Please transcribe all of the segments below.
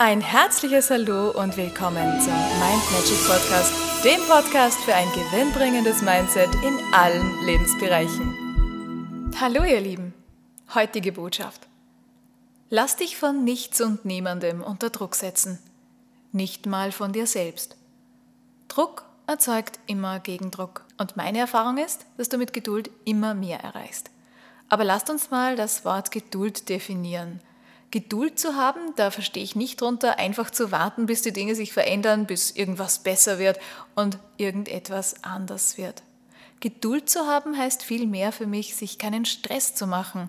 Ein herzliches Hallo und willkommen zum Mind Magic Podcast, dem Podcast für ein gewinnbringendes Mindset in allen Lebensbereichen. Hallo ihr Lieben, heutige Botschaft. Lass dich von nichts und niemandem unter Druck setzen, nicht mal von dir selbst. Druck erzeugt immer Gegendruck und meine Erfahrung ist, dass du mit Geduld immer mehr erreichst. Aber lasst uns mal das Wort Geduld definieren. Geduld zu haben, da verstehe ich nicht drunter, einfach zu warten, bis die Dinge sich verändern, bis irgendwas besser wird und irgendetwas anders wird. Geduld zu haben heißt vielmehr für mich, sich keinen Stress zu machen,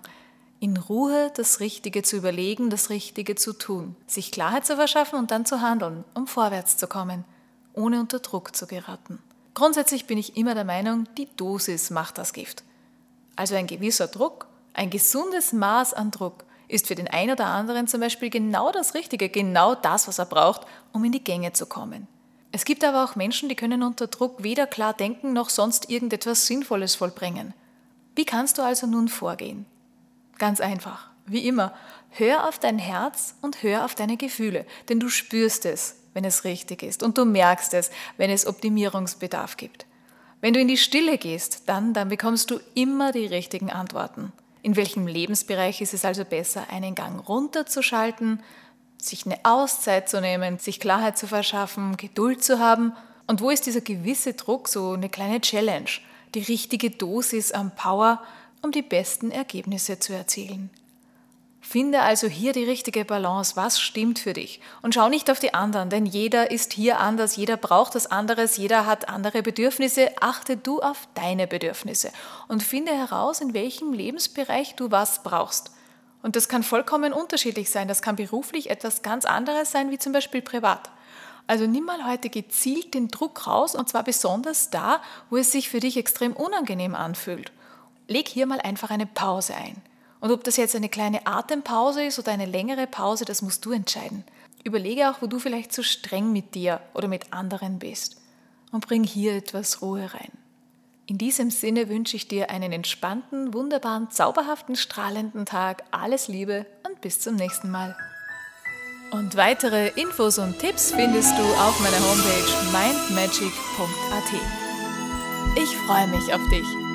in Ruhe das Richtige zu überlegen, das Richtige zu tun, sich Klarheit zu verschaffen und dann zu handeln, um vorwärts zu kommen, ohne unter Druck zu geraten. Grundsätzlich bin ich immer der Meinung, die Dosis macht das Gift. Also ein gewisser Druck, ein gesundes Maß an Druck ist für den einen oder anderen zum Beispiel genau das Richtige, genau das, was er braucht, um in die Gänge zu kommen. Es gibt aber auch Menschen, die können unter Druck weder klar denken noch sonst irgendetwas Sinnvolles vollbringen. Wie kannst du also nun vorgehen? Ganz einfach, wie immer, hör auf dein Herz und hör auf deine Gefühle, denn du spürst es, wenn es richtig ist und du merkst es, wenn es Optimierungsbedarf gibt. Wenn du in die Stille gehst, dann, dann bekommst du immer die richtigen Antworten. In welchem Lebensbereich ist es also besser, einen Gang runterzuschalten, sich eine Auszeit zu nehmen, sich Klarheit zu verschaffen, Geduld zu haben? Und wo ist dieser gewisse Druck, so eine kleine Challenge, die richtige Dosis an Power, um die besten Ergebnisse zu erzielen? Finde also hier die richtige Balance, was stimmt für dich. Und schau nicht auf die anderen, denn jeder ist hier anders, jeder braucht das anderes, jeder hat andere Bedürfnisse. Achte du auf deine Bedürfnisse und finde heraus, in welchem Lebensbereich du was brauchst. Und das kann vollkommen unterschiedlich sein. Das kann beruflich etwas ganz anderes sein, wie zum Beispiel privat. Also nimm mal heute gezielt den Druck raus und zwar besonders da, wo es sich für dich extrem unangenehm anfühlt. Leg hier mal einfach eine Pause ein. Und ob das jetzt eine kleine Atempause ist oder eine längere Pause, das musst du entscheiden. Überlege auch, wo du vielleicht zu streng mit dir oder mit anderen bist. Und bring hier etwas Ruhe rein. In diesem Sinne wünsche ich dir einen entspannten, wunderbaren, zauberhaften, strahlenden Tag. Alles Liebe und bis zum nächsten Mal. Und weitere Infos und Tipps findest du auf meiner Homepage mindmagic.at. Ich freue mich auf dich.